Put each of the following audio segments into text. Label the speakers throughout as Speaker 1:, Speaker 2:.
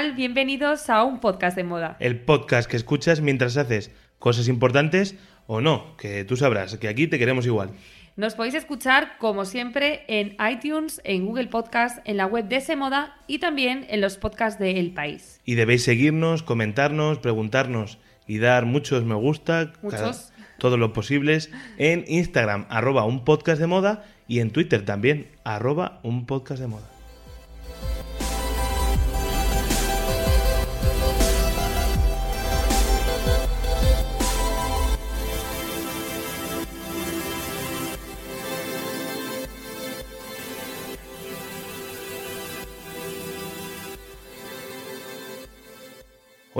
Speaker 1: Tal? Bienvenidos a un podcast de moda.
Speaker 2: El podcast que escuchas mientras haces cosas importantes o no, que tú sabrás que aquí te queremos igual.
Speaker 1: Nos podéis escuchar, como siempre, en iTunes, en Google Podcast, en la web de ese moda y también en los podcasts de El País.
Speaker 2: Y debéis seguirnos, comentarnos, preguntarnos y dar muchos me gusta,
Speaker 1: Muchos.
Speaker 2: cada- todos los posibles, en Instagram, arroba un podcast de moda, y en Twitter también, arroba un podcast de moda.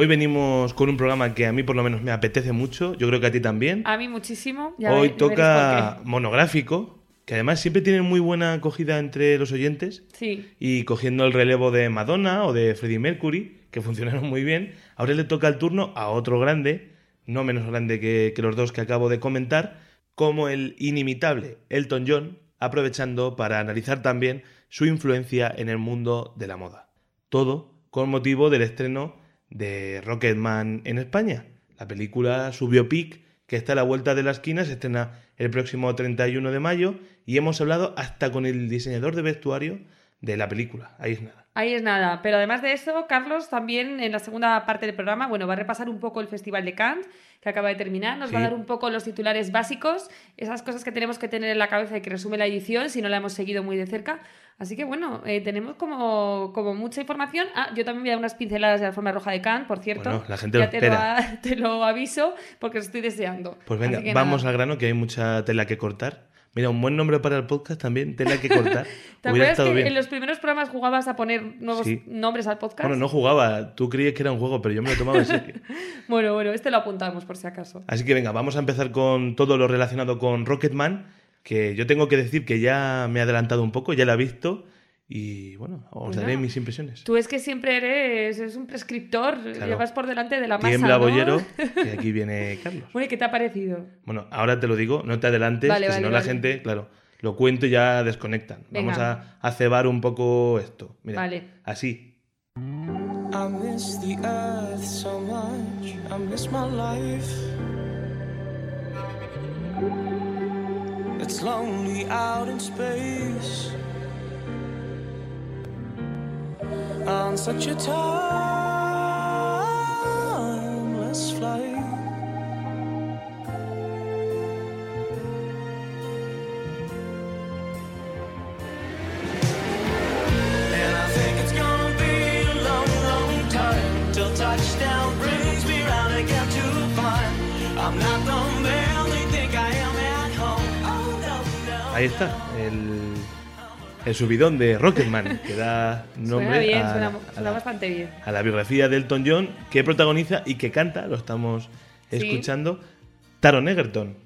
Speaker 2: Hoy venimos con un programa que a mí por lo menos me apetece mucho, yo creo que a ti también.
Speaker 1: A mí muchísimo. ya
Speaker 2: Hoy
Speaker 1: ve-
Speaker 2: toca monográfico, que además siempre tiene muy buena acogida entre los oyentes.
Speaker 1: Sí.
Speaker 2: Y cogiendo el relevo de Madonna o de Freddie Mercury, que funcionaron muy bien, ahora le toca el turno a otro grande, no menos grande que, que los dos que acabo de comentar, como el inimitable Elton John, aprovechando para analizar también su influencia en el mundo de la moda. Todo con motivo del estreno de Rocketman en España. La película, su biopic, que está a la vuelta de la esquina, se estrena el próximo 31 de mayo y hemos hablado hasta con el diseñador de vestuario de la película. Ahí es nada.
Speaker 1: Ahí es nada. Pero además de eso, Carlos también en la segunda parte del programa, bueno, va a repasar un poco el Festival de Cannes, que acaba de terminar. Nos va a dar un poco los titulares básicos, esas cosas que tenemos que tener en la cabeza y que resume la edición, si no la hemos seguido muy de cerca. Así que bueno, eh, tenemos como, como mucha información. Ah, yo también voy a dar unas pinceladas de la forma roja de Cannes, por cierto.
Speaker 2: Bueno, la gente
Speaker 1: ya
Speaker 2: lo
Speaker 1: te. Lo, a- te lo aviso porque lo estoy deseando.
Speaker 2: Pues venga, vamos
Speaker 1: nada.
Speaker 2: al grano, que hay mucha tela que cortar. Mira, un buen nombre para el podcast también, tela que cortar.
Speaker 1: ¿Te acuerdas que
Speaker 2: bien.
Speaker 1: en los primeros programas jugabas a poner nuevos
Speaker 2: Sí.
Speaker 1: nombres al podcast?
Speaker 2: Bueno, no jugaba, tú creías que era un juego, pero yo me lo tomaba en serio.
Speaker 1: Bueno, bueno, este lo apuntamos por si acaso.
Speaker 2: Así que venga, vamos a empezar con todo lo relacionado con Rocketman, que yo tengo que decir que ya me he adelantado un poco, ya la he visto y bueno, os
Speaker 1: Pues
Speaker 2: daré mis impresiones.
Speaker 1: Tú es que siempre eres, eres un prescriptor, llevas por delante de la masa,
Speaker 2: Tiembla
Speaker 1: ¿no?
Speaker 2: bollero, que aquí viene Carlos.
Speaker 1: Bueno, ¿y qué te ha parecido?
Speaker 2: Bueno, ahora te lo digo, no te adelantes,
Speaker 1: Vale,
Speaker 2: que si
Speaker 1: vale,
Speaker 2: no la
Speaker 1: vale.
Speaker 2: gente, claro, lo cuento y ya desconectan. Vamos
Speaker 1: Venga.
Speaker 2: a, a cebar un poco esto. Mira,
Speaker 1: Vale.
Speaker 2: así.
Speaker 3: I miss the earth so much. I miss my life. It's lonely out in space. On such a timeless flight. And I think it's gonna be a long, long time till touchdown brings me round again to find I'm not the man they think I am at home. Oh.
Speaker 2: Ahí está, el, el subidón de Rocketman, que da nombre
Speaker 1: suena bien,
Speaker 2: a,
Speaker 1: suena,
Speaker 2: a
Speaker 1: suena
Speaker 2: la,
Speaker 1: bastante bien.
Speaker 2: a la biografía de Elton John, que protagoniza y que canta, lo estamos
Speaker 1: Sí.
Speaker 2: escuchando, Taron Egerton,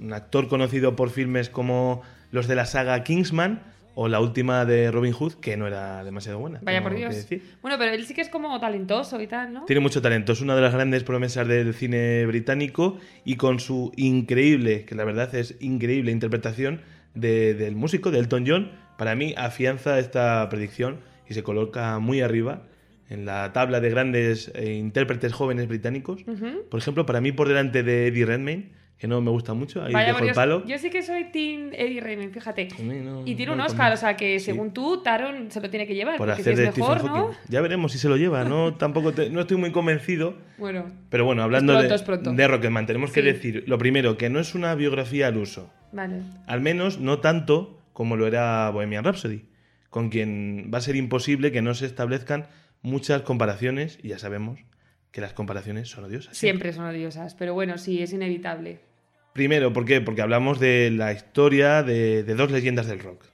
Speaker 2: un actor conocido por filmes como los de la saga Kingsman o la última de Robin Hood, que no era demasiado buena.
Speaker 1: Vaya por Dios. Bueno, pero él sí que es como talentoso y tal, ¿no?
Speaker 2: Tiene mucho talento, es una de las grandes promesas del cine británico y con su increíble, que la verdad es increíble interpretación de- del músico, de Elton John, para mí afianza esta predicción y se coloca muy arriba en la tabla de grandes eh, intérpretes jóvenes británicos.
Speaker 1: Ujú.
Speaker 2: Por ejemplo, para mí por delante de Eddie Redmayne, que no me gusta mucho, ahí
Speaker 1: Vaya
Speaker 2: dejo el palo.
Speaker 1: Yo sí que soy Team Eddie Redmayne, fíjate.
Speaker 2: No-
Speaker 1: Y tiene
Speaker 2: no
Speaker 1: un Oscar, o sea que
Speaker 2: Sí.
Speaker 1: según tú, Taron se lo tiene que llevar.
Speaker 2: por hacer
Speaker 1: si
Speaker 2: de
Speaker 1: es mejor,
Speaker 2: Stephen
Speaker 1: ¿no?
Speaker 2: Ya veremos si se lo lleva, ¿no? Tampoco te- no estoy muy convencido.
Speaker 1: Bueno,
Speaker 2: Pero bueno, hablando
Speaker 1: pronto,
Speaker 2: de,
Speaker 1: pronto.
Speaker 2: de Rocketman, tenemos que
Speaker 1: Sí.
Speaker 2: decir, lo primero, que no es una biografía al uso.
Speaker 1: vale.
Speaker 2: Al menos no tanto como lo era Bohemian Rhapsody, con quien va a ser imposible que no se establezcan muchas comparaciones, y ya sabemos que las comparaciones son odiosas.
Speaker 1: Siempre son odiosas, pero bueno, sí, es inevitable.
Speaker 2: Primero, ¿por qué? Porque hablamos de la historia de, de dos leyendas del rock.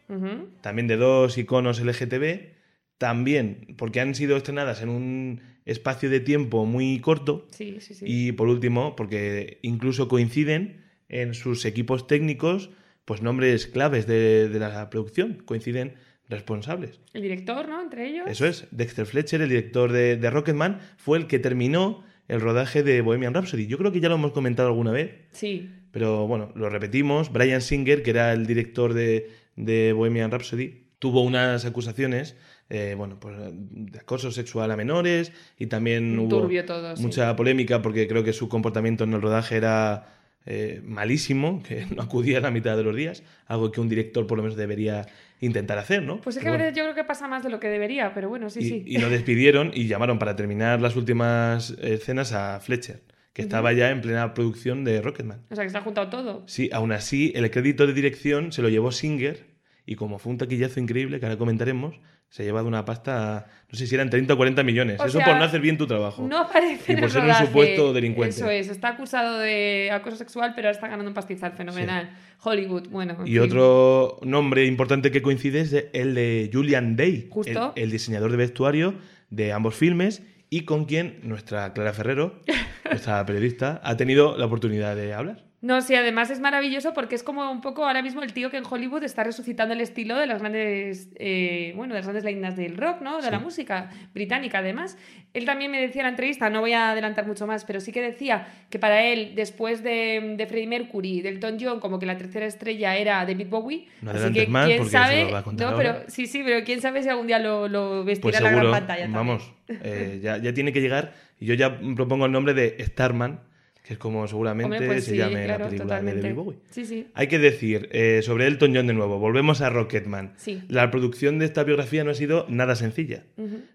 Speaker 2: También de dos iconos LGTB. También porque han sido estrenadas en un espacio de tiempo muy corto.
Speaker 1: Sí, sí, sí.
Speaker 2: Y por último, porque incluso coinciden en sus equipos técnicos, pues nombres claves de, de la producción, coinciden responsables.
Speaker 1: El director, ¿no? Entre ellos.
Speaker 2: Eso es, Dexter Fletcher, el director de, de Rocketman, fue el que terminó el rodaje de Bohemian Rhapsody. Yo creo que ya lo hemos comentado alguna vez,
Speaker 1: Sí.
Speaker 2: pero bueno, lo repetimos. Brian Singer, que era el director de, de Bohemian Rhapsody, tuvo unas acusaciones eh, bueno, pues, de acoso sexual a menores y también hubo
Speaker 1: todo, sí.
Speaker 2: mucha polémica porque creo que su comportamiento en el rodaje era eh, malísimo, que no acudía a la mitad de los días, algo que un director por lo menos debería intentar hacer, ¿no?
Speaker 1: Pues es que
Speaker 2: bueno.
Speaker 1: veces yo creo que pasa más de lo que debería, pero bueno, sí,
Speaker 2: y,
Speaker 1: sí.
Speaker 2: y lo despidieron y llamaron para terminar las últimas escenas a Fletcher, que estaba ya en plena producción de Rocketman.
Speaker 1: O sea, que se ha juntado todo.
Speaker 2: Sí, aún así, el crédito de dirección se lo llevó Singer y como fue un taquillazo increíble, que ahora comentaremos, se ha llevado una pasta, no sé si eran 30 o 40 millones.
Speaker 1: O
Speaker 2: Eso
Speaker 1: sea,
Speaker 2: por no hacer bien tu trabajo.
Speaker 1: No aparece
Speaker 2: Y por ser un supuesto delincuente.
Speaker 1: Eso es, está acusado de acoso sexual, pero ahora está ganando un pastizal fenomenal. Hollywood, bueno. en
Speaker 2: Y
Speaker 1: fin.
Speaker 2: otro nombre importante que coincide es el de Julian Day,
Speaker 1: Justo.
Speaker 2: El, el diseñador de vestuario de ambos filmes y con quien nuestra Clara Ferrero, nuestra periodista, ha tenido la oportunidad de hablar.
Speaker 1: No, sí, además es maravilloso porque es como un poco ahora mismo el tío que en Hollywood está resucitando el estilo de las grandes, eh, bueno, de las grandes leyendas del rock, ¿no? De la música británica, además. Él también me decía en la entrevista, no voy a adelantar mucho más, pero sí que decía que para él, después de, de Freddie Mercury, del Elton John, como que la tercera estrella era David Bowie.
Speaker 2: No
Speaker 1: Así que
Speaker 2: más
Speaker 1: quién
Speaker 2: porque
Speaker 1: sabe,
Speaker 2: se lo va a contar
Speaker 1: no, pero sí, sí, pero quién sabe si algún día lo, lo vestirá
Speaker 2: Pues
Speaker 1: en la
Speaker 2: seguro,
Speaker 1: gran pantalla. también.
Speaker 2: vamos, eh, ya, ya tiene que llegar. Y yo ya propongo el nombre de Starman, que es como seguramente
Speaker 1: Hombre, pues
Speaker 2: se
Speaker 1: sí,
Speaker 2: llame
Speaker 1: claro,
Speaker 2: la película
Speaker 1: totalmente.
Speaker 2: de David Bowie.
Speaker 1: Sí, sí.
Speaker 2: Hay que decir, eh, sobre Elton John de nuevo, volvemos a Rocketman.
Speaker 1: Sí.
Speaker 2: La producción de esta biografía no ha sido nada sencilla.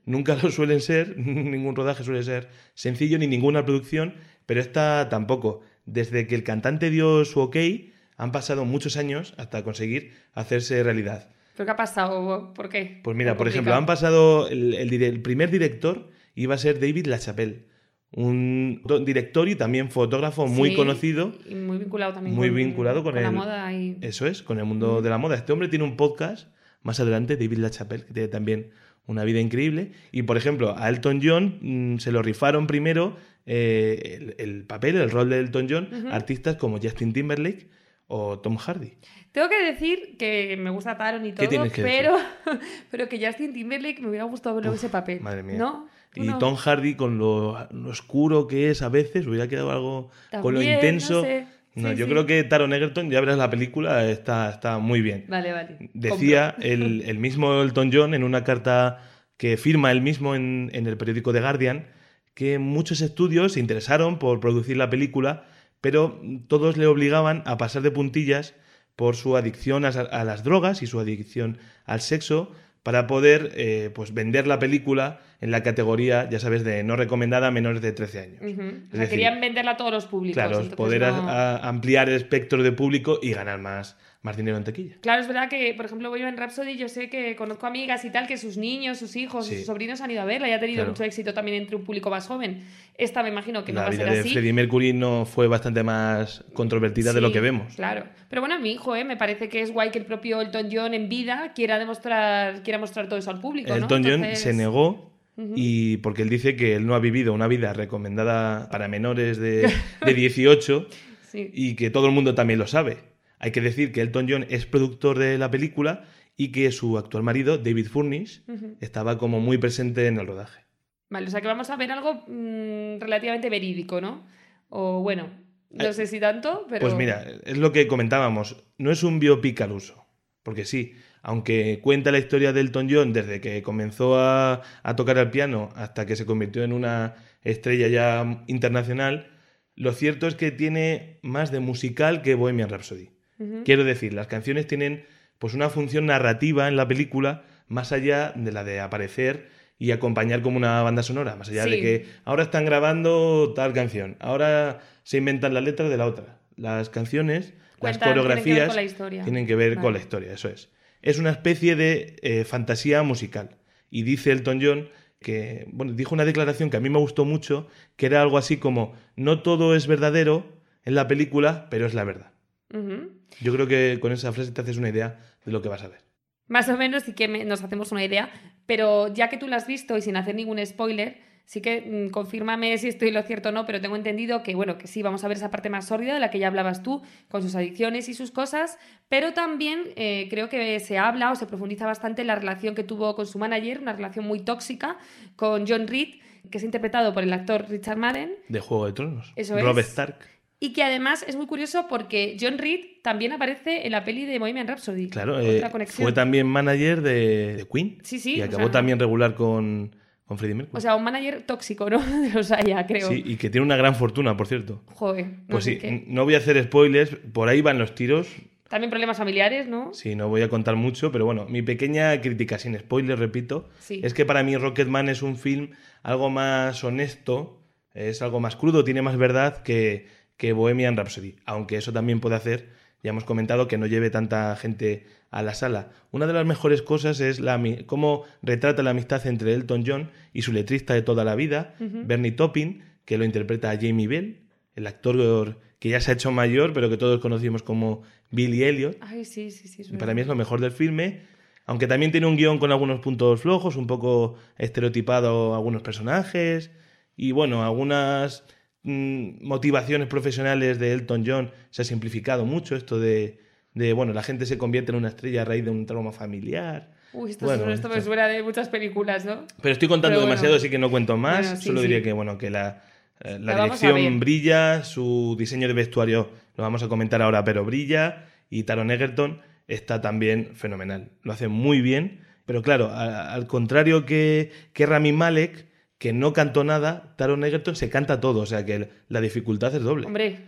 Speaker 2: Nunca lo suelen ser, ningún rodaje suele ser sencillo, ni ninguna producción, pero esta tampoco. Desde que el cantante dio su ok, han pasado muchos años hasta conseguir hacerse realidad.
Speaker 1: ¿Pero qué ha pasado? ¿Por qué?
Speaker 2: Pues mira, por ejemplo, han pasado, el, el primer director iba a ser David LaChapelle, un do- director y también fotógrafo muy
Speaker 1: Sí,
Speaker 2: conocido.
Speaker 1: y muy vinculado también
Speaker 2: muy vinculado con
Speaker 1: la
Speaker 2: el-
Speaker 1: moda y...
Speaker 2: Eso es, con el mundo de la moda. Este hombre tiene un podcast más adelante, David LaChapelle, que tiene también una vida increíble. Y, por ejemplo, a Elton John mm, se lo rifaron primero eh, el, el papel, el rol de Elton John, artistas como Justin Timberlake o Tom Hardy.
Speaker 1: Tengo que decir que me gusta Taron y
Speaker 2: ¿Qué
Speaker 1: todo, pero, pero que Justin Timberlake me hubiera gustado verlo ese papel.
Speaker 2: Madre mía.
Speaker 1: ¿No? ¿Tú
Speaker 2: Y? Tom Hardy, con lo, lo oscuro que es a veces, hubiera quedado algo con lo intenso.
Speaker 1: no sé.
Speaker 2: No,
Speaker 1: Sí,
Speaker 2: yo
Speaker 1: sí.
Speaker 2: creo que Taron Egerton, ya verás la película, está, está muy bien.
Speaker 1: Vale, vale.
Speaker 2: Decía el, el mismo Elton John en una carta que firma él mismo en, en el periódico The Guardian que muchos estudios se interesaron por producir la película, pero todos le obligaban a pasar de puntillas por su adicción a, a las drogas y su adicción al sexo para poder eh, pues vender la película en la categoría, ya sabes, de no recomendada a menores de 13 años.
Speaker 1: Ujú. O
Speaker 2: Es
Speaker 1: sea,
Speaker 2: decir,
Speaker 1: querían venderla a todos los públicos.
Speaker 2: Claro, poder a-
Speaker 1: no-
Speaker 2: a- ampliar el espectro de público y ganar más, más dinero en taquilla.
Speaker 1: Claro, es verdad que, por ejemplo, voy en Rhapsody, yo sé que conozco amigas y tal, que sus niños, sus hijos,
Speaker 2: Sí.
Speaker 1: sus sobrinos han ido a verla y ha tenido
Speaker 2: Claro.
Speaker 1: mucho éxito también entre un público más joven. Esta me imagino que no va a
Speaker 2: vida
Speaker 1: ser
Speaker 2: de
Speaker 1: así.
Speaker 2: Freddie Mercury no fue bastante más controvertida de lo que vemos.
Speaker 1: Claro. Pero bueno, a mi hijo, ¿eh? me parece que es guay que el propio Elton John en vida quiera demostrar, quiera mostrar todo eso al público. ¿no?
Speaker 2: Elton John se negó y porque él dice que él no ha vivido una vida recomendada para menores de, de 18
Speaker 1: Sí.
Speaker 2: y que todo el mundo también lo sabe. Hay que decir que Elton John es productor de la película y que su actual marido, David Furnish, estaba como muy presente en el rodaje.
Speaker 1: Vale, o sea que vamos a ver algo mm, relativamente verídico, ¿no? O bueno, no sé si tanto, pero.
Speaker 2: Pues mira, es lo que comentábamos, no es un biopic al uso, porque sí, aunque cuenta la historia de Elton John desde que comenzó a, a tocar el piano hasta que se convirtió en una estrella ya internacional, lo cierto es que tiene más de musical que Bohemian Rhapsody. Quiero decir, las canciones tienen pues una función narrativa en la película más allá de la de aparecer y acompañar como una banda sonora, más allá de que ahora están grabando tal canción, ahora se inventan las letras de la otra. Las canciones, las
Speaker 1: Cuentan- tienen que ver
Speaker 2: coreografías
Speaker 1: con la historia.
Speaker 2: tienen que ver con la historia, eso es. Es una especie de eh, fantasía musical. Y dice Elton John que, bueno, dijo una declaración que a mí me gustó mucho, que era algo así como, no todo es verdadero, en la película, pero es la verdad. Yo creo que con esa frase te haces una idea de lo que vas a ver.
Speaker 1: Más o menos sí que me- nos hacemos una idea, pero ya que tú la has visto y sin hacer ningún spoiler, sí que mm, confírmame si estoy lo cierto o no, pero tengo entendido que, bueno, que sí, vamos a ver esa parte más sórdida de la que ya hablabas tú, con sus adicciones y sus cosas, pero también eh, creo que se habla o se profundiza bastante en la relación que tuvo con su manager, una relación muy tóxica, con John Reed, que es interpretado por el actor Richard Madden,
Speaker 2: De Juego de Tronos.
Speaker 1: Eso
Speaker 2: Rob
Speaker 1: es.
Speaker 2: Stark.
Speaker 1: Y que además es muy curioso porque John Reed también aparece en la peli de Bohemian Rhapsody.
Speaker 2: Claro,
Speaker 1: Otra
Speaker 2: eh, fue también manager de, de Queen.
Speaker 1: Sí, sí,
Speaker 2: Y
Speaker 1: o
Speaker 2: acabó
Speaker 1: sea-
Speaker 2: también regular con, con Freddie Mercury.
Speaker 1: O sea, un manager tóxico, ¿no? De los haya, creo.
Speaker 2: sí, y que tiene una gran fortuna, por cierto.
Speaker 1: Joder, no
Speaker 2: Pues sí,
Speaker 1: qué.
Speaker 2: no voy a hacer spoilers, por ahí van los tiros.
Speaker 1: También problemas familiares, ¿no?
Speaker 2: Sí, no voy a contar mucho, pero bueno, mi pequeña crítica, sin spoilers, repito,
Speaker 1: Sí.
Speaker 2: es que para mí Rocketman es un film algo más honesto, es algo más crudo, tiene más verdad que, que Bohemian Rhapsody, aunque eso también puede hacer, ya hemos comentado, que no lleve tanta gente a la sala. Una de las mejores cosas es la, cómo retrata la amistad entre Elton John y su letrista de toda la vida, Bernie Taupin, que lo interpreta a Jamie Bell, el actor que ya se ha hecho mayor, pero que todos conocimos como Billy Elliot.
Speaker 1: Ay, sí, sí, sí.
Speaker 2: para mí es lo mejor del filme, aunque también tiene un guion con algunos puntos flojos, un poco estereotipado algunos personajes y bueno, algunas mm, motivaciones profesionales de Elton John se ha simplificado mucho esto de, de, bueno, la gente se convierte en una estrella a raíz de un trauma familiar.
Speaker 1: Uy, esto,
Speaker 2: Bueno,
Speaker 1: suena- esto me suena de muchas películas, ¿no?
Speaker 2: Pero estoy contando
Speaker 1: Pero bueno.
Speaker 2: demasiado, así que no cuento más.
Speaker 1: Bueno, sí,
Speaker 2: Solo
Speaker 1: sí.
Speaker 2: diré que bueno, que la, eh, la dirección brilla, su diseño de vestuario lo vamos a comentar ahora, pero brilla. Y Taron Egerton está también fenomenal. Lo hace muy bien. Pero claro, a- al contrario que, que Rami Malek, que no cantó nada, Taron Egerton se canta todo. O sea que la dificultad es doble.
Speaker 1: Hombre,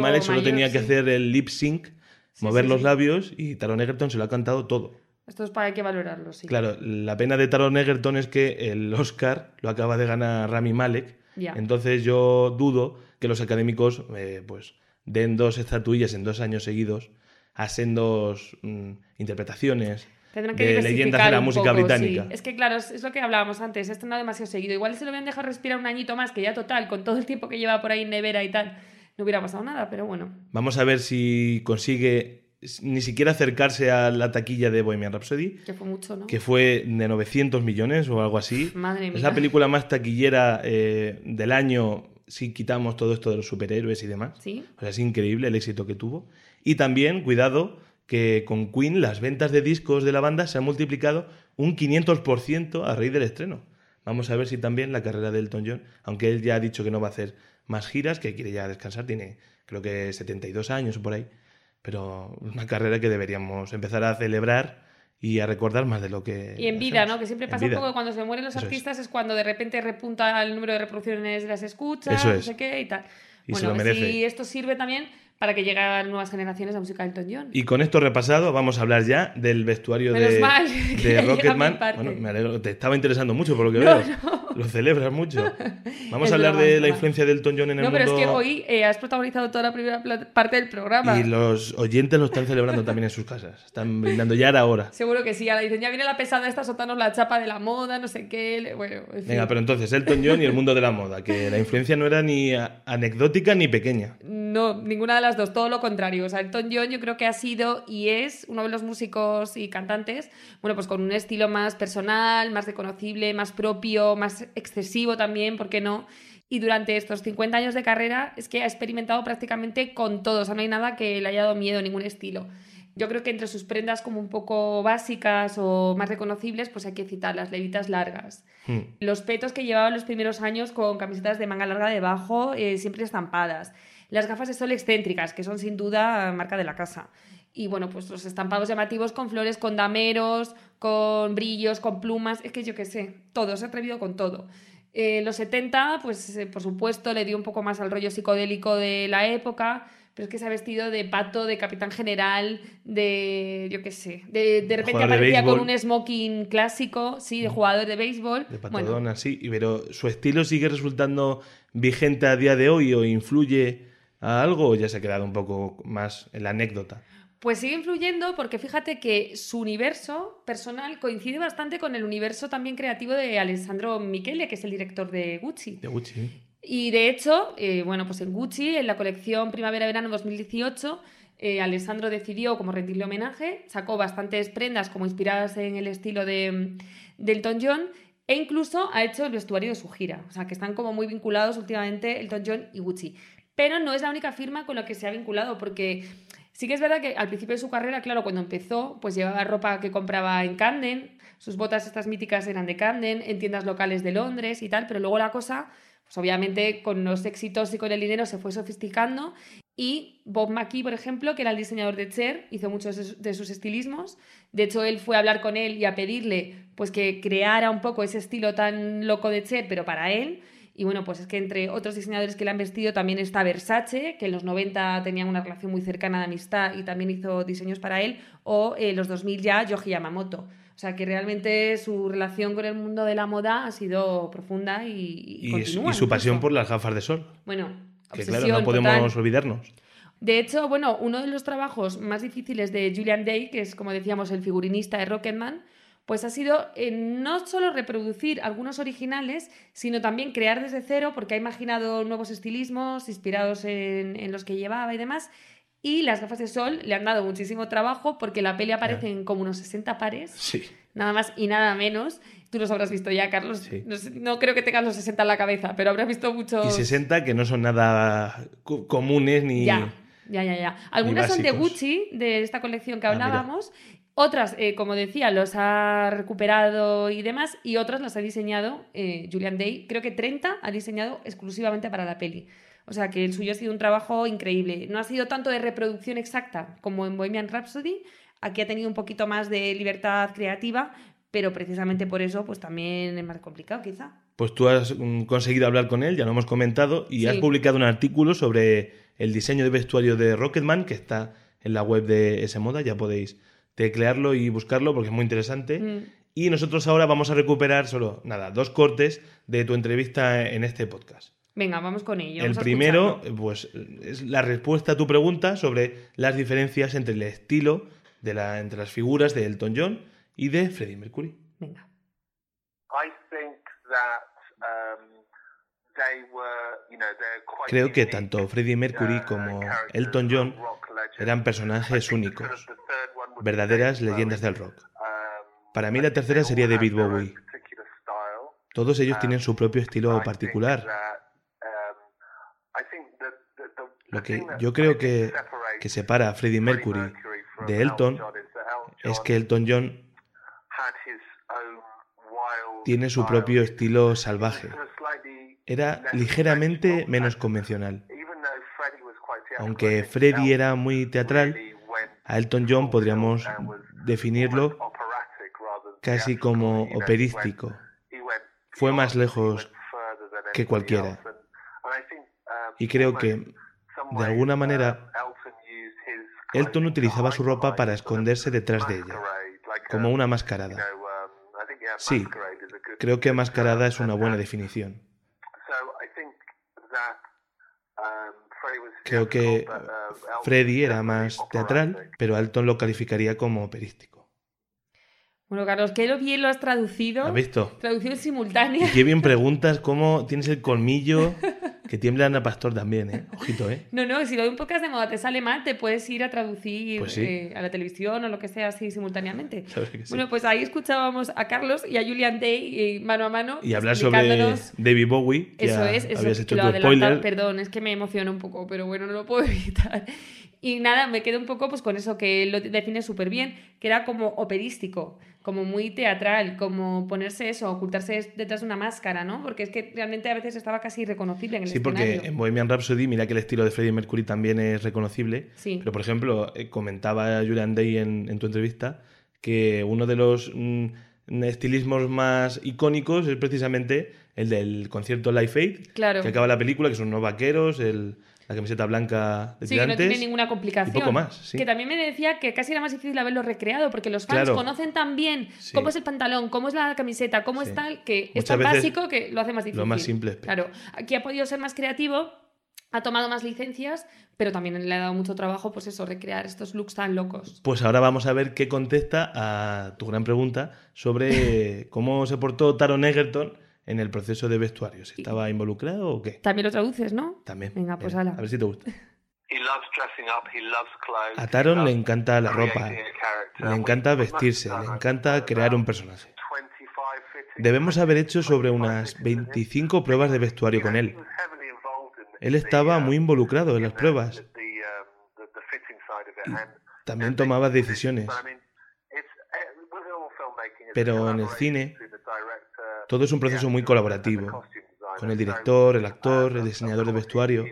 Speaker 2: Malek solo tenía que
Speaker 1: sí.
Speaker 2: hacer el lip sync,
Speaker 1: Sí,
Speaker 2: mover
Speaker 1: sí,
Speaker 2: los labios, y Taron Egerton se lo ha cantado todo.
Speaker 1: Esto es para hay que valorarlo, sí.
Speaker 2: Claro, la pena de Taron Egerton es que el Oscar lo acaba de ganar Rami Malek. Entonces yo dudo que los académicos eh, pues den dos estatuillas en dos años seguidos a sendos mm, interpretaciones
Speaker 1: Tendrán que
Speaker 2: de leyendas de la música
Speaker 1: poco,
Speaker 2: británica.
Speaker 1: sí. Es que claro, es, es lo que hablábamos antes, esto no demasiado seguido. Igual se lo habían dejado respirar un añito más, que ya total, con todo el tiempo que lleva por ahí en nevera y tal, no hubiera pasado nada, pero bueno.
Speaker 2: Vamos a ver si consigue ni siquiera acercarse a la taquilla de Bohemian Rhapsody,
Speaker 1: Que fue mucho, ¿no?
Speaker 2: que fue de 900 millones o algo así.
Speaker 1: Madre
Speaker 2: Es
Speaker 1: mía.
Speaker 2: la película más taquillera eh, del año si quitamos todo esto de los superhéroes y demás.
Speaker 1: Sí.
Speaker 2: O sea, es increíble el éxito que tuvo. Y también, cuidado, que con Queen las ventas de discos de la banda se han multiplicado un 500% a raíz del estreno. Vamos a ver si también la carrera de Elton John, aunque él ya ha dicho que no va a hacer más giras, que quiere ya descansar, tiene creo que 72 años o por ahí, pero una carrera que deberíamos empezar a celebrar y a recordar más de lo que...
Speaker 1: Y en vida,
Speaker 2: hacemos.
Speaker 1: ¿no? Que siempre pasa un poco que cuando se mueren los
Speaker 2: Eso es.
Speaker 1: artistas es. cuando de repente repunta el número de reproducciones de las escuchas,
Speaker 2: Eso
Speaker 1: no
Speaker 2: es.
Speaker 1: sé qué y tal.
Speaker 2: Y se
Speaker 1: bueno,
Speaker 2: lo merece.
Speaker 1: y esto sirve también para que lleguen nuevas generaciones a música de Elton John.
Speaker 2: Y con esto repasado, vamos a hablar ya del vestuario
Speaker 1: Menos
Speaker 2: de, de Rocketman. Bueno, me alegro, te estaba interesando mucho por lo que
Speaker 1: No,
Speaker 2: veo. Lo celebras mucho. Vamos
Speaker 1: Es
Speaker 2: a hablar
Speaker 1: broma,
Speaker 2: de la influencia de Elton John en el
Speaker 1: no, pero es
Speaker 2: mundo.
Speaker 1: que hoy eh, has protagonizado toda la primera parte del programa.
Speaker 2: Y los oyentes lo están celebrando también en sus casas. Están brindando ya era hora.
Speaker 1: Seguro que sí, ahora dicen, ya viene la pesada esta, soltarnos la chapa de la moda, no sé qué. Bueno, en fin.
Speaker 2: Venga, pero entonces, Elton John y el mundo de la moda, que la influencia no era ni anecdótica ni pequeña.
Speaker 1: No, ninguna de las dos, todo lo contrario. O sea, Elton John yo creo que ha sido y es uno de los músicos y cantantes, bueno, pues con un estilo más personal, más reconocible, más propio, más excesivo también, ¿por qué no? Y durante estos 50 años de carrera es que ha experimentado prácticamente con todo, o sea, no hay nada que le haya dado miedo, ningún estilo. Yo creo que entre sus prendas como un poco básicas o más reconocibles, pues hay que citar las levitas largas.
Speaker 2: Hmm.
Speaker 1: Los petos que llevaba en los primeros años con camisetas de manga larga debajo, eh, siempre estampadas. Las gafas de sol excéntricas, que son sin duda marca de la casa. Y bueno, pues los estampados llamativos con flores, con dameros, con brillos, con plumas. Es que yo qué sé, todo, se ha atrevido con todo. Eh, los 70, pues eh, por supuesto, le dio un poco más al rollo psicodélico de la época, pero es que se ha vestido de pato, de capitán general, de, yo qué sé, de, de repente
Speaker 2: de
Speaker 1: aparecía con un smoking clásico, sí, de jugador de béisbol.
Speaker 2: De
Speaker 1: Bueno,
Speaker 2: patadón, sí. Pero su estilo sigue resultando vigente a día de hoy o influye a algo o ya se ha quedado un poco más en la anécdota.
Speaker 1: Pues sigue influyendo porque fíjate que su universo personal coincide bastante con el universo también creativo de Alessandro Michele, que es el director de Gucci.
Speaker 2: De Gucci.
Speaker 1: Y de hecho, eh, bueno, pues en Gucci, en la colección Primavera-Verano 2018, eh, Alessandro decidió como rendirle homenaje, sacó bastantes prendas como inspiradas en el estilo de, de Elton John e incluso ha hecho el vestuario de su gira. O sea, que están como muy vinculados últimamente Elton John y Gucci. Pero no es la única firma con la que se ha vinculado, porque sí que es verdad que al principio de su carrera, claro, cuando empezó, pues llevaba ropa que compraba en Camden, sus botas estas míticas eran de Camden, en tiendas locales de Londres y tal, pero luego la cosa, pues obviamente con los éxitos y con el dinero se fue sofisticando y Bob McKee, por ejemplo, que era el diseñador de Cher, hizo muchos de sus- estilismos. De hecho, él fue a hablar con él y a pedirle pues que creara un poco ese estilo tan loco de Cher, pero para él. Y bueno, pues es que entre otros diseñadores que le han vestido también está Versace, que en los 90 tenían una relación muy cercana de amistad y también hizo diseños para él, o en los 2000 ya Yoji Yamamoto. O sea que realmente su relación con el mundo de la moda ha sido profunda y, y
Speaker 2: Y,
Speaker 1: continúa
Speaker 2: y su pasión por las gafas de sol.
Speaker 1: Bueno,
Speaker 2: Que claro, no podemos
Speaker 1: total.
Speaker 2: olvidarnos.
Speaker 1: De hecho, bueno, uno de los trabajos más difíciles de Julian Day, que es como decíamos el figurinista de Rocketman, pues ha sido eh, no solo reproducir algunos originales, sino también crear desde cero, porque ha imaginado nuevos estilismos inspirados en, en los que llevaba y demás. Y las gafas de sol le han dado muchísimo trabajo porque en la peli aparecen como unos 60 pares,
Speaker 2: Sí.
Speaker 1: nada más y nada menos. Tú los habrás visto ya, Carlos.
Speaker 2: Sí.
Speaker 1: No, creo que tengas los 60 en la cabeza, pero habrás visto muchos.
Speaker 2: Y 60 que no son nada co- comunes ni...
Speaker 1: Ya, ya, ya, ya. Algunas son de. Gucci, de esta colección que
Speaker 2: Ah,
Speaker 1: hablábamos. Otras, eh, como decía, los ha recuperado y demás. Y otras las ha diseñado eh, Julian Day. Creo que 30 ha diseñado exclusivamente para la peli. O sea que el suyo ha sido un trabajo increíble. No ha sido tanto de reproducción exacta como en Bohemian Rhapsody. Aquí ha tenido un poquito más de libertad creativa, pero precisamente por eso pues también es más complicado quizá.
Speaker 2: Pues tú has mm, conseguido hablar con él, ya lo hemos comentado, y
Speaker 1: Sí.
Speaker 2: has publicado un artículo sobre el diseño de vestuario de Rocketman, que está en la web de S Moda, ya podéis teclearlo y buscarlo porque es muy interesante.
Speaker 1: Mm.
Speaker 2: Y nosotros ahora vamos a recuperar solo, nada, dos cortes de tu entrevista en este podcast.
Speaker 1: Venga, vamos con ello.
Speaker 2: el primero,
Speaker 1: escucharlo.
Speaker 2: pues, es la respuesta a tu pregunta sobre las diferencias entre el estilo de la, entre las figuras de Elton John y de Freddie Mercury.
Speaker 1: Venga.
Speaker 4: I think that um, they were, you know, they're quite
Speaker 2: Creo que tanto Freddie Mercury
Speaker 4: uh,
Speaker 2: como Elton John eran personajes únicos, verdaderas leyendas del rock.
Speaker 4: Um,
Speaker 2: Para mí la tercera sería David Bowie. Todos ellos tienen su propio estilo particular.
Speaker 4: um,
Speaker 2: Lo que yo creo que, que separa a Freddie Mercury de Elton es que Elton John tiene su propio estilo salvaje. Era ligeramente menos convencional. Aunque Freddie era muy teatral, a Elton John podríamos definirlo casi como operístico. Fue más lejos que cualquiera. Y creo que de alguna manera,
Speaker 4: Elton
Speaker 2: utilizaba su ropa para esconderse detrás de ella, como una mascarada. Sí, Creo que mascarada es una buena definición.
Speaker 4: so I think that, um, Freddie was
Speaker 2: Creo que Freddie era más teatral, pero Elton lo calificaría como operístico.
Speaker 1: Bueno, Carlos, qué bien lo has traducido.
Speaker 2: ¿Has visto?
Speaker 1: Traducción
Speaker 2: Y
Speaker 1: simultánea.
Speaker 2: qué bien preguntas cómo tienes el colmillo que tiembla Ana Pastor también, ¿eh? Ojito, ¿eh?
Speaker 1: No, no, si lo de un podcast de moda te sale mal, te puedes ir a traducir
Speaker 2: Pues sí.
Speaker 1: eh, a la televisión o lo que sea así simultáneamente.
Speaker 2: Sí.
Speaker 1: Bueno, pues ahí escuchábamos a Carlos y a Julian Day eh, mano a mano.
Speaker 2: Y hablar sobre David Bowie, que
Speaker 1: Eso es, eso
Speaker 2: hecho
Speaker 1: lo
Speaker 2: spoiler.
Speaker 1: Perdón, es que me emociona un poco, pero bueno, no lo puedo evitar. Y nada, me quedo un poco pues con eso que él lo define súper bien, que era como operístico, como muy teatral, como ponerse eso, ocultarse detrás de una máscara, ¿no? Porque es que realmente a veces estaba casi irreconocible en el
Speaker 2: Sí, porque en Bohemian Rhapsody, mira que el estilo de Freddie Mercury también es reconocible.
Speaker 1: Sí.
Speaker 2: Pero, por ejemplo, eh, comentaba Julian Day en, en tu entrevista que uno de los mm, estilismos más icónicos es precisamente el del concierto Live Aid,
Speaker 1: Claro.
Speaker 2: que acaba la película, que son unos vaqueros, el- la camiseta blanca de
Speaker 1: Sí, que no tiene ninguna complicación.
Speaker 2: y poco más, sí.
Speaker 1: Que también me decía que casi era más difícil haberlo recreado, porque los fans
Speaker 2: Claro.
Speaker 1: conocen tan bien
Speaker 2: Sí.
Speaker 1: cómo es el pantalón, cómo es la camiseta, cómo es tal, que es tan básico que lo hace más difícil.
Speaker 2: lo más simple.
Speaker 1: Claro, aquí ha podido ser más creativo, ha tomado más licencias, pero también le ha dado mucho trabajo, pues eso, recrear estos looks tan locos.
Speaker 2: Pues ahora vamos a ver qué contesta a tu gran pregunta sobre cómo se portó Taron Egerton en el proceso de vestuario. ¿Se estaba involucrado o qué?
Speaker 1: También lo traduces, ¿no?
Speaker 2: También.
Speaker 1: Venga, pues
Speaker 2: Mira,
Speaker 1: ala.
Speaker 2: A ver si te gusta.
Speaker 4: He loves dressing up, he loves clothes.
Speaker 2: A
Speaker 4: he
Speaker 2: Taron le
Speaker 4: loves
Speaker 2: encanta la ropa,
Speaker 4: creating a character.
Speaker 2: le encanta vestirse,
Speaker 4: have
Speaker 2: le encanta crear un
Speaker 4: about
Speaker 2: personaje.
Speaker 4: 25 fittings.
Speaker 2: Debemos haber hecho sobre unas 25 pruebas de vestuario con él. Él estaba muy involucrado en las pruebas. También tomaba decisiones. Pero en el cine, todo es un proceso muy colaborativo, con el director, el actor, el diseñador de vestuario.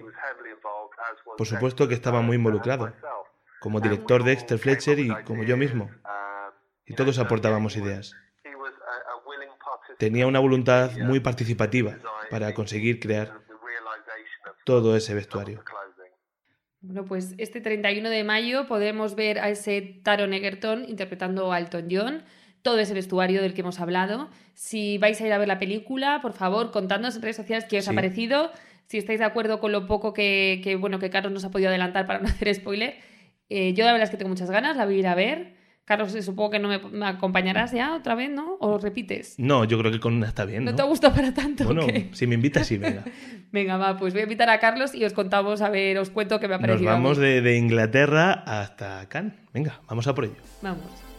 Speaker 2: Por supuesto que estaba muy involucrado, como director Dexter Fletcher y como yo mismo. Y todos aportábamos ideas. Tenía una voluntad muy participativa para conseguir crear todo ese vestuario.
Speaker 1: Bueno, pues este 31 de mayo podremos ver a ese Taron Egerton interpretando a Elton John, todo ese vestuario del que hemos hablado. Si vais a ir a ver la película, por favor, contadnos en redes sociales qué os ha parecido, si estáis de acuerdo con lo poco que, que, bueno, que Carlos nos ha podido adelantar para no hacer spoiler. Eh, yo la verdad es que tengo muchas ganas, la voy a ir a ver. Carlos, eh, supongo que no me, me acompañarás ya otra vez, ¿no? ¿O repites?
Speaker 2: No, yo creo que con una está bien,
Speaker 1: ¿No,
Speaker 2: ¿no?
Speaker 1: te ha gustado para tanto?
Speaker 2: Bueno,
Speaker 1: qué?
Speaker 2: si me invitas, sí, venga.
Speaker 1: Venga, va, pues voy a invitar a Carlos y os contamos, a ver, os cuento qué me ha
Speaker 2: Nos
Speaker 1: parecido. mí.
Speaker 2: vamos de, de Inglaterra hasta Cannes. Venga, vamos a por ello.
Speaker 1: Vamos.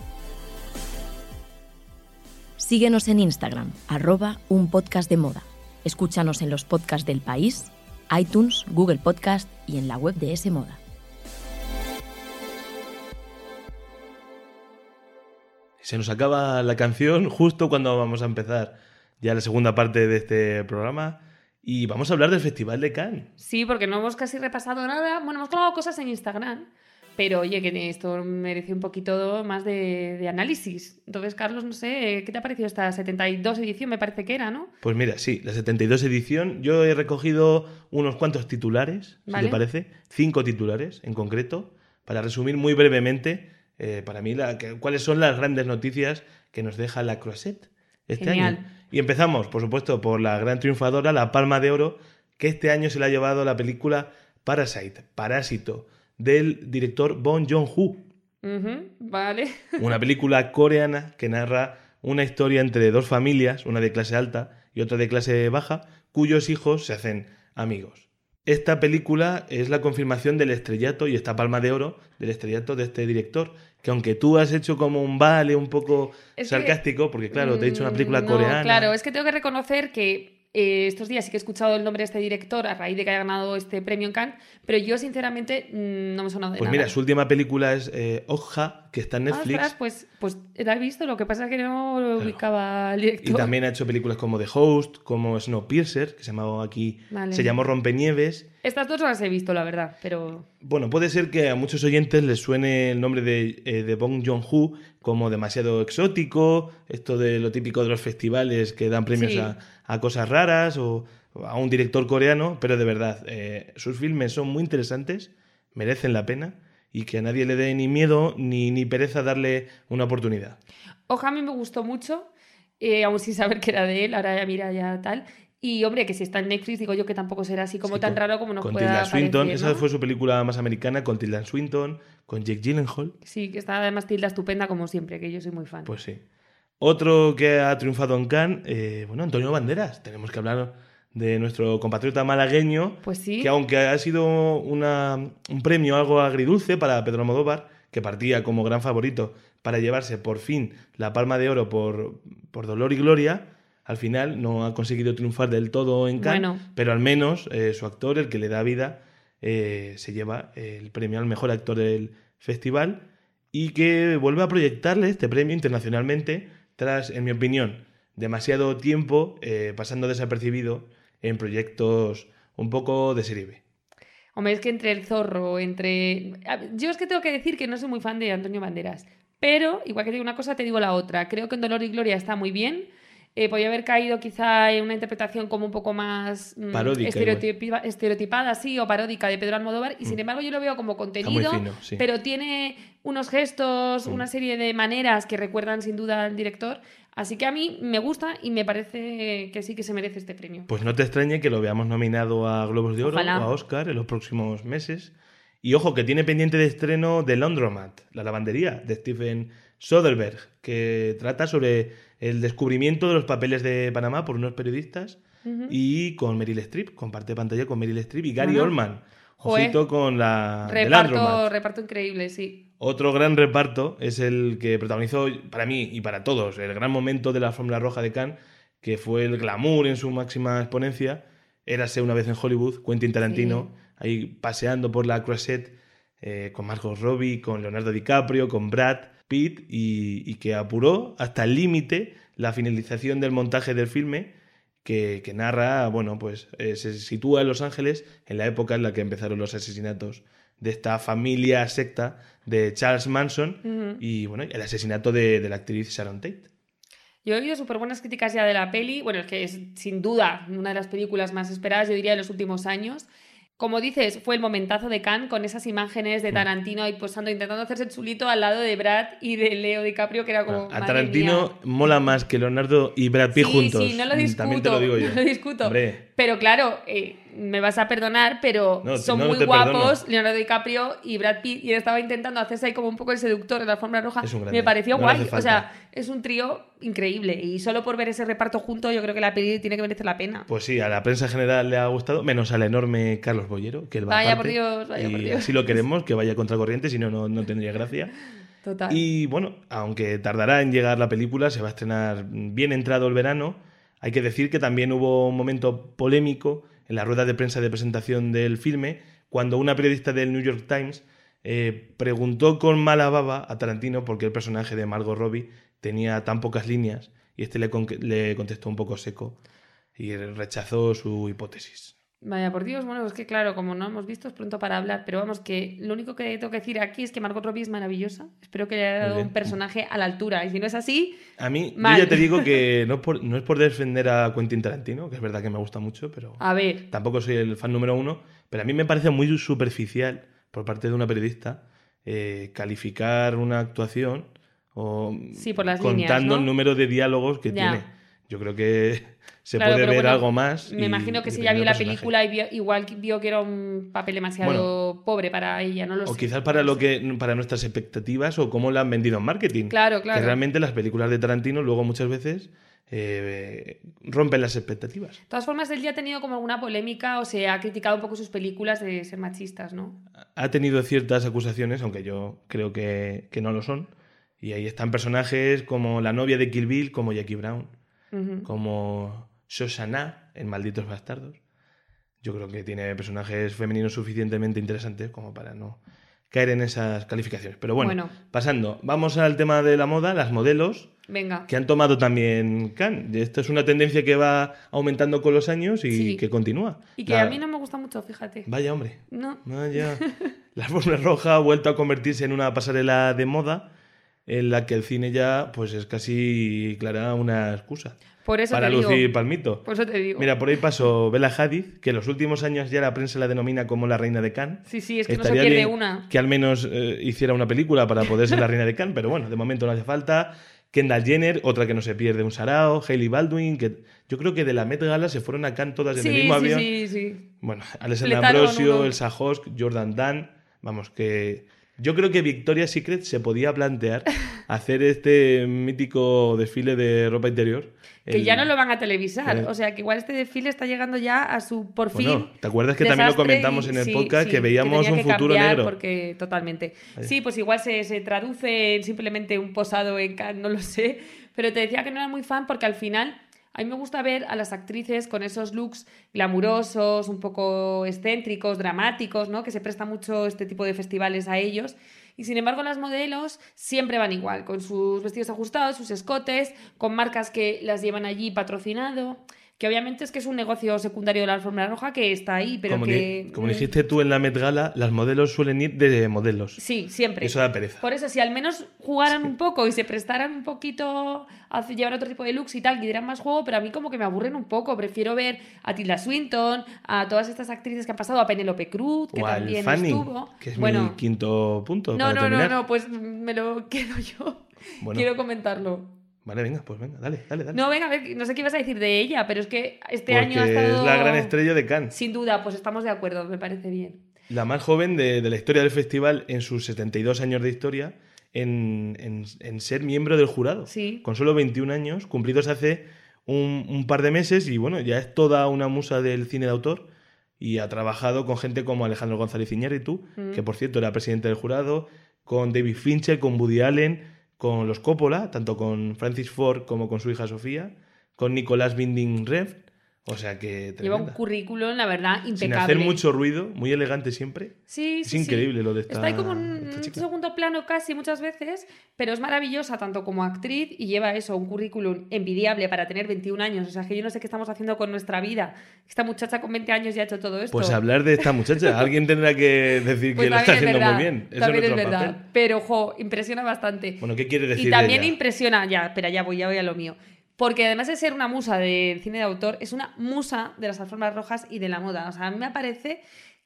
Speaker 5: Síguenos en Instagram, arroba un podcast de moda. Escúchanos en los podcasts del país, iTunes, Google Podcast y en la web de S Moda.
Speaker 2: Se nos acaba la canción justo cuando vamos a empezar ya la segunda parte de este programa y vamos a hablar del Festival de Cannes.
Speaker 1: Sí, porque no hemos casi repasado nada. Bueno, hemos colgado cosas en Instagram, pero oye, que esto merece un poquito más de, de análisis. Entonces, Carlos, no sé, ¿qué te ha parecido esta 72 edición? Me parece que era, ¿no?
Speaker 2: Pues mira, sí, la 72 edición. Yo he recogido unos cuantos titulares, si
Speaker 1: Vale.
Speaker 2: te parece, cinco titulares en concreto, para resumir muy brevemente eh, para mí la- que- cuáles son las grandes noticias que nos deja la Croisette este
Speaker 1: Genial.
Speaker 2: año. Y empezamos, por supuesto, por la gran triunfadora, la Palma de Oro, que este año se le ha llevado la película Parasite, Parásito, del director Bong Joon-ho.
Speaker 1: Vale.
Speaker 2: Una película coreana que narra una historia entre dos familias, una de clase alta y otra de clase baja, cuyos hijos se hacen amigos. Esta película es la confirmación del estrellato y esta palma de oro del estrellato de este director, que aunque tú has hecho como un vale un poco
Speaker 1: Es que-
Speaker 2: sarcástico, porque claro, te he dicho una película
Speaker 1: Mm, no,
Speaker 2: coreana.
Speaker 1: Claro, es que tengo que reconocer que eh, estos días sí que he escuchado el nombre de este director a raíz de que haya ganado este premio en Cannes, pero yo sinceramente mm, no me suena de
Speaker 2: Pues
Speaker 1: nada.
Speaker 2: mira, su última película es eh, Okja, que está en
Speaker 1: Ah,
Speaker 2: Netflix.
Speaker 1: pues, pues la he visto, lo que pasa es que no lo
Speaker 2: Claro.
Speaker 1: ubicaba el director.
Speaker 2: Y también ha hecho películas como The Host, como Snowpiercer, que se llamaba aquí,
Speaker 1: Vale.
Speaker 2: se llamó Rompenieves.
Speaker 1: Estas dos no las he visto, la verdad, pero...
Speaker 2: Bueno, puede ser que a muchos oyentes les suene el nombre de, eh, de Bong Joon-ho como demasiado exótico, esto de lo típico de los festivales que dan premios
Speaker 1: Sí.
Speaker 2: a, a cosas raras o, o a un director coreano, pero de verdad, eh, sus filmes son muy interesantes, merecen la pena y que a nadie le dé ni miedo ni, ni pereza darle una oportunidad.
Speaker 1: Oja, a mí me gustó mucho, eh, aún sin saber que era de él, ahora ya mira ya tal. Y hombre, que si está en Netflix, digo yo que tampoco será así como
Speaker 2: Sí,
Speaker 1: tan
Speaker 2: con-
Speaker 1: raro como nos
Speaker 2: Con
Speaker 1: pueda
Speaker 2: Tilda Swinton,
Speaker 1: parecer,
Speaker 2: esa
Speaker 1: ¿no?
Speaker 2: fue su película más americana, con Tilda Swinton, con Jake Gyllenhaal.
Speaker 1: Sí, que está además Tilda estupenda como siempre, que yo soy muy fan.
Speaker 2: Pues sí. Otro que ha triunfado en Cannes, eh, bueno, Antonio Banderas. Tenemos que hablar de nuestro compatriota malagueño,
Speaker 1: Pues sí.
Speaker 2: que aunque ha sido una- un premio algo agridulce para Pedro Almodóvar, que partía como gran favorito para llevarse por fin la Palma de Oro por, por Dolor y Gloria, al final no ha conseguido triunfar del todo en Cannes,
Speaker 1: Bueno.
Speaker 2: pero al menos eh, su actor, el que le da vida, eh, se lleva el premio al mejor actor del festival y que vuelve a proyectarle este premio internacionalmente tras, en mi opinión, demasiado tiempo eh, pasando desapercibido en proyectos un poco de serie B.
Speaker 1: Hombre, es que entre el zorro, entre... Yo es que tengo que decir que no soy muy fan de Antonio Banderas, pero igual que te digo una cosa, te digo la otra. Creo que en Dolor y Gloria está muy bien. Eh, podría haber caído quizá en una interpretación como un poco más mm, estereotipa- estereotipada, sí, o paródica de Pedro Almodóvar, y sin embargo yo lo veo como contenido,
Speaker 2: fino, sí.
Speaker 1: pero tiene unos gestos,
Speaker 2: Mm.
Speaker 1: una serie de maneras que recuerdan sin duda al director, así que a mí me gusta y me parece que sí que se merece este premio.
Speaker 2: Pues no te extrañe que lo veamos nominado a Globos de Oro
Speaker 1: Ojalá.
Speaker 2: o a Oscar en los próximos meses. Y ojo, que tiene pendiente de estreno The Laundromat, la lavandería, de Stephen Soderbergh, que trata sobre el descubrimiento de los papeles de Panamá por unos periodistas y con Meryl Streep, comparte pantalla con Meryl Streep y Gary
Speaker 1: Bueno.
Speaker 2: Oldman. Ojito con la
Speaker 1: Reparto, reparto increíble, sí.
Speaker 2: Otro gran reparto es el que protagonizó para mí y para todos el gran momento de la Fórmula Roja de Cannes, que fue el glamour en su máxima exponencia. Érase una vez en Hollywood, Quentin Tarantino, ahí paseando por la Croisette eh, con Margot Robbie, con Leonardo DiCaprio, con Brad Pitt y, y que apuró hasta el límite la finalización del montaje del filme que, que narra, bueno, pues eh, se sitúa en Los Ángeles en la época en la que empezaron los asesinatos de esta familia secta de Charles Manson y, bueno, el asesinato de, de la actriz Sharon Tate.
Speaker 1: Yo he oído súper buenas críticas ya de la peli. Bueno, es que es sin duda una de las películas más esperadas, yo diría, de los últimos años. Como dices, fue el momentazo de Cannes con esas imágenes
Speaker 2: Mm.
Speaker 1: de Tarantino ahí posando, intentando hacerse chulito al lado de Brad y de Leo DiCaprio, que era como.
Speaker 2: A Tarantino
Speaker 1: mía.
Speaker 2: mola más que Leonardo y Brad Pitt
Speaker 1: Sí,
Speaker 2: juntos.
Speaker 1: Sí, no lo
Speaker 2: Mm,
Speaker 1: discuto.
Speaker 2: También te lo digo yo.
Speaker 1: No lo discuto.
Speaker 2: Hombre,
Speaker 1: Pero claro, eh, me vas a perdonar, pero
Speaker 2: No,
Speaker 1: son
Speaker 2: no,
Speaker 1: muy guapos
Speaker 2: perdono.
Speaker 1: Leonardo DiCaprio y Brad Pitt. Y él estaba intentando hacerse ahí como un poco el seductor en la alfombra roja.
Speaker 2: Es un grande.
Speaker 1: Me pareció guay. O sea, es un trío increíble. Y solo por ver ese reparto junto, yo creo que la peli tiene que merecer la pena.
Speaker 2: pues sí, a la prensa en general le ha gustado, menos al enorme Carlos Bollero, que él va
Speaker 1: Vaya por Dios, vaya
Speaker 2: y
Speaker 1: por Dios.
Speaker 2: así lo queremos, que vaya contra corriente, si no, no tendría gracia.
Speaker 1: Total.
Speaker 2: Y bueno, aunque tardará en llegar la película, se va a estrenar bien entrado el verano. Hay que decir que también hubo un momento polémico en la rueda de prensa de presentación del filme, cuando una periodista del New York Times eh, preguntó con mala baba a Tarantino por qué el personaje de Margot Robbie tenía tan pocas líneas y este le, le contestó un poco seco y rechazó su hipótesis.
Speaker 1: Vaya por Dios, bueno, es que claro, como no hemos visto, es pronto para hablar, pero vamos, que lo único que tengo que decir aquí es que Margot Robbie es maravillosa. Espero que le haya dado un personaje a la altura. Y si no es así,
Speaker 2: A mí,
Speaker 1: Mal.
Speaker 2: yo ya te digo que no es, por, no es por defender a Quentin Tarantino, que es verdad que me gusta mucho, pero...
Speaker 1: a ver.
Speaker 2: tampoco soy el fan número uno, pero a mí me parece muy superficial por parte de una periodista eh, calificar una actuación o
Speaker 1: Sí, por las
Speaker 2: contando
Speaker 1: líneas, ¿no?
Speaker 2: el número de diálogos que
Speaker 1: Ya.
Speaker 2: tiene. Yo creo que se
Speaker 1: Claro,
Speaker 2: puede ver
Speaker 1: bueno,
Speaker 2: algo más.
Speaker 1: Me
Speaker 2: y-
Speaker 1: imagino que si
Speaker 2: dependiendo
Speaker 1: vio la
Speaker 2: personaje.
Speaker 1: película y vio- igual vio que era un papel demasiado pobre para ella, no lo sé.
Speaker 2: O quizás para lo que para nuestras expectativas o cómo la han vendido en marketing.
Speaker 1: Claro, claro.
Speaker 2: Que realmente las películas de Tarantino luego muchas veces eh, rompen las expectativas.
Speaker 1: De todas formas, él ya ha tenido como alguna polémica o se ha criticado un poco sus películas de ser machistas, ¿no?
Speaker 2: ha tenido ciertas acusaciones, aunque yo creo que, que no lo son. Y ahí están personajes como la novia de Kill Bill, como Jackie Brown, Como Shoshana en Malditos Bastardos. Yo creo que tiene personajes femeninos suficientemente interesantes como para no caer en esas calificaciones. Pero bueno,
Speaker 1: Bueno.
Speaker 2: pasando, vamos al tema de la moda, las modelos,
Speaker 1: Venga.
Speaker 2: que han tomado también Cannes. Esto es una tendencia que va aumentando con los años y
Speaker 1: Sí.
Speaker 2: que continúa.
Speaker 1: Y que
Speaker 2: La-
Speaker 1: a mí no me gusta mucho, fíjate.
Speaker 2: Vaya hombre.
Speaker 1: No.
Speaker 2: Vaya. La alfombra roja ha vuelto a convertirse en una pasarela de moda en la que el cine ya pues es casi clara una excusa
Speaker 1: Por eso
Speaker 2: para
Speaker 1: te digo.
Speaker 2: lucir palmito.
Speaker 1: Por eso te digo.
Speaker 2: Mira, por ahí pasó Bella Hadid, que en los últimos años ya la prensa la denomina como la reina de Cannes.
Speaker 1: Sí, sí, es que no se pierde una.
Speaker 2: Que al menos eh, hiciera una película para poder ser la reina de Cannes, pero bueno, de momento no hace falta. Kendall Jenner, otra que no se pierde un sarao. Hailey Baldwin, que yo creo que de la Met Gala se fueron a Cannes todas en
Speaker 1: Sí,
Speaker 2: el mismo
Speaker 1: sí,
Speaker 2: avión.
Speaker 1: sí, sí.
Speaker 2: Bueno, Alessandra Ambrosio. Elsa Hosk, Jordan Dan. Vamos, que yo creo que Victoria's Secret se podía plantear hacer este mítico desfile de ropa interior.
Speaker 1: Que
Speaker 2: El-
Speaker 1: ya no lo van a televisar.
Speaker 2: el-
Speaker 1: O sea, que igual este desfile está llegando ya a su, por fin.
Speaker 2: Bueno, ¿te acuerdas que también lo comentamos en el
Speaker 1: sí,
Speaker 2: podcast
Speaker 1: sí,
Speaker 2: que veíamos un
Speaker 1: que
Speaker 2: futuro negro?
Speaker 1: Porque totalmente. Sí, pues igual se, se traduce en simplemente un posado en Cannes, no lo sé. Pero te decía que no era muy fan porque al final a mí me gusta ver a las actrices con esos looks glamurosos, un poco excéntricos, dramáticos, ¿no? Que se presta mucho este tipo de festivales a ellos. Y sin embargo, las modelos siempre van igual, con sus vestidos ajustados, sus escotes, con marcas que las llevan allí patrocinado. Que obviamente es que es un negocio secundario de la alfombra roja que está ahí, pero
Speaker 2: como,
Speaker 1: que.
Speaker 2: di- como dijiste tú en la Met Gala, las modelos suelen ir de modelos.
Speaker 1: Sí, siempre.
Speaker 2: Eso da pereza.
Speaker 1: Por eso, si al menos jugaran un poco y se prestaran un poquito a llevar otro tipo de looks y tal, que dieran más juego, pero a mí como que me aburren un poco. Prefiero ver a Tilda Swinton, a todas estas actrices que han pasado, a Penélope Cruz, que
Speaker 2: o
Speaker 1: también
Speaker 2: Fanning,
Speaker 1: estuvo.
Speaker 2: que es
Speaker 1: bueno,
Speaker 2: mi quinto punto.
Speaker 1: no,
Speaker 2: para
Speaker 1: no, no, no, pues me lo quedo yo.
Speaker 2: Bueno.
Speaker 1: Quiero comentarlo.
Speaker 2: Vale, venga, pues venga, dale, dale, dale.
Speaker 1: No, venga, a ver, no sé qué ibas a decir de ella, pero es que este
Speaker 2: Porque
Speaker 1: año ha estado...
Speaker 2: es la gran estrella de Cannes.
Speaker 1: Sin duda, pues estamos de acuerdo, me parece bien.
Speaker 2: La más joven de, de la historia del festival en sus 72 años de historia en, en- en ser miembro del jurado.
Speaker 1: Sí.
Speaker 2: Con solo 21 años, cumplidos hace un, un par de meses, y bueno, ya es toda una musa del cine de autor. Y ha trabajado con gente como Alejandro González Iñárritu,
Speaker 1: Mm.
Speaker 2: que por cierto era presidente del jurado, con David Fincher, con Woody Allen, con los Coppola, tanto con Francis Ford como con su hija Sofía, con Nicolás Winding Refn. O sea que
Speaker 1: Lleva un currículum, la verdad, impecable.
Speaker 2: Sin hacer mucho ruido, muy elegante siempre.
Speaker 1: Sí,
Speaker 2: Es
Speaker 1: sí, sí.
Speaker 2: increíble lo de esta-
Speaker 1: Está ahí como en un segundo plano casi muchas veces, pero es maravillosa tanto como actriz y lleva eso, un currículum envidiable para tener 21 años. O sea, que yo no sé qué estamos haciendo con nuestra vida. Esta muchacha con 20 años ya ha hecho todo esto.
Speaker 2: Pues hablar de esta muchacha. Alguien tendrá que decir
Speaker 1: Pues
Speaker 2: que lo está
Speaker 1: es
Speaker 2: haciendo
Speaker 1: verdad,
Speaker 2: muy bien. Eso
Speaker 1: también
Speaker 2: no
Speaker 1: es verdad.
Speaker 2: papel.
Speaker 1: Pero, ojo, impresiona bastante.
Speaker 2: Bueno, ¿qué quiere decir
Speaker 1: Y también
Speaker 2: de ella?
Speaker 1: impresiona, ya, espera, ya voy, ya voy a lo mío. Porque además de ser una musa del cine de autor, es una musa de las alfombras rojas y de la moda. O sea, a mí me parece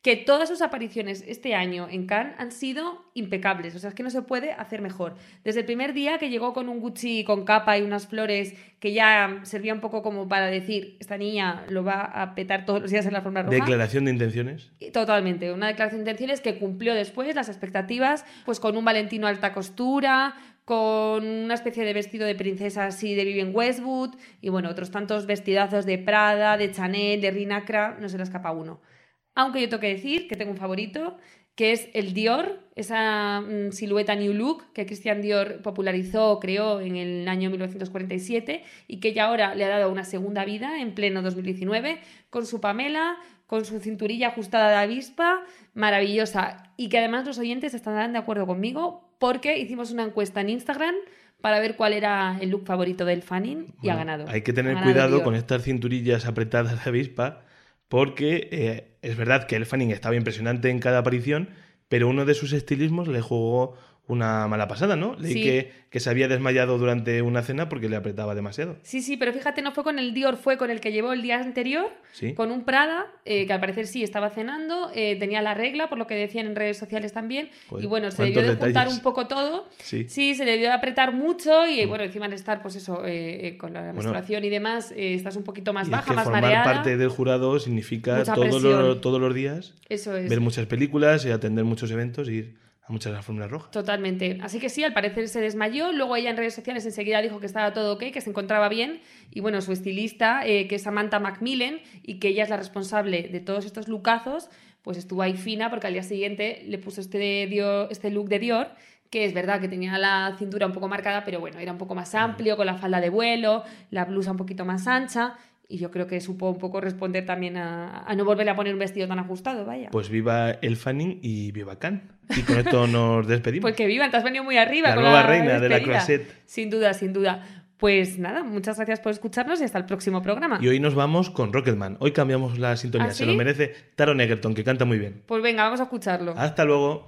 Speaker 1: que todas sus apariciones este año en Cannes han sido impecables. O sea, es que no se puede hacer mejor. Desde el primer día que llegó con un Gucci con capa y unas flores que ya servía un poco como para decir, esta niña lo va a petar todos los días en la alfombra roja.
Speaker 2: Declaración de intenciones.
Speaker 1: Totalmente, una declaración de intenciones que cumplió después las expectativas, pues con un Valentino alta costura, con una especie de vestido de princesa así de Vivienne Westwood y bueno, otros tantos vestidazos de Prada, de Chanel, de Rinacra, no se le escapa uno. Aunque yo tengo que decir que tengo un favorito, que es el Dior, esa mm, silueta New Look que Christian Dior popularizó, creó en el año 1947 y que ya ahora le ha dado una segunda vida en pleno 2019 con su Pamela, con su cinturilla ajustada de avispa, maravillosa. Y que además los oyentes estarán de acuerdo conmigo porque hicimos una encuesta en Instagram para ver cuál era el look favorito del Fanning y ha ganado.
Speaker 2: Hay que tener cuidado
Speaker 1: Dior.
Speaker 2: con estas cinturillas apretadas de avispa, porque eh, es verdad que el Fanning estaba impresionante en cada aparición, pero uno de sus estilismos le jugó una mala pasada, ¿no? Leí
Speaker 1: Sí.
Speaker 2: que, que se había desmayado durante una cena porque le apretaba demasiado.
Speaker 1: Sí, sí, pero fíjate, no fue con el Dior, fue con el que llevó el día anterior,
Speaker 2: Sí.
Speaker 1: con un Prada, eh, que al parecer sí estaba cenando, eh, tenía la regla, por lo que decían en redes sociales también,
Speaker 2: Joder,
Speaker 1: y bueno, se debió de juntar un poco todo.
Speaker 2: Sí.
Speaker 1: Sí, se debió de apretar mucho y bueno, encima al estar, pues eso, eh, eh, con la
Speaker 2: Bueno,
Speaker 1: menstruación y demás, eh, estás un poquito más
Speaker 2: Y es
Speaker 1: baja,
Speaker 2: que
Speaker 1: más
Speaker 2: formar
Speaker 1: mareada.
Speaker 2: parte del jurado significa todos los, todos los días
Speaker 1: Eso es.
Speaker 2: ver muchas películas y atender muchos eventos y ir a muchas alfombras rojas.
Speaker 1: Totalmente. Así que sí, al parecer se desmayó. Luego ella en redes sociales enseguida dijo que estaba todo ok, que se encontraba bien. Y bueno, su estilista, eh, que es Samantha Macmillan, y que ella es la responsable de todos estos lucazos, pues estuvo ahí fina porque al día siguiente le puso este, de Dior- este look de Dior que es verdad que tenía la cintura un poco marcada, pero bueno, era un poco más amplio, con la falda de vuelo, la blusa un poquito más ancha, y yo creo que supo un poco responder también a, a no volverle a poner un vestido tan ajustado, vaya.
Speaker 2: Pues viva el Fanning y viva Cannes. Y con esto nos despedimos.
Speaker 1: Pues que vivan, te has venido muy arriba.
Speaker 2: La
Speaker 1: con
Speaker 2: nueva
Speaker 1: la
Speaker 2: reina de la
Speaker 1: despedida.
Speaker 2: croisette.
Speaker 1: Sin duda, sin duda. Pues nada, muchas gracias por escucharnos y hasta el próximo programa.
Speaker 2: Y hoy nos vamos con Rocketman. Hoy cambiamos la sintonía.
Speaker 1: ¿Ah,
Speaker 2: Se lo merece Taron Egerton, que canta muy bien.
Speaker 1: Pues venga, vamos a escucharlo.
Speaker 2: Hasta luego.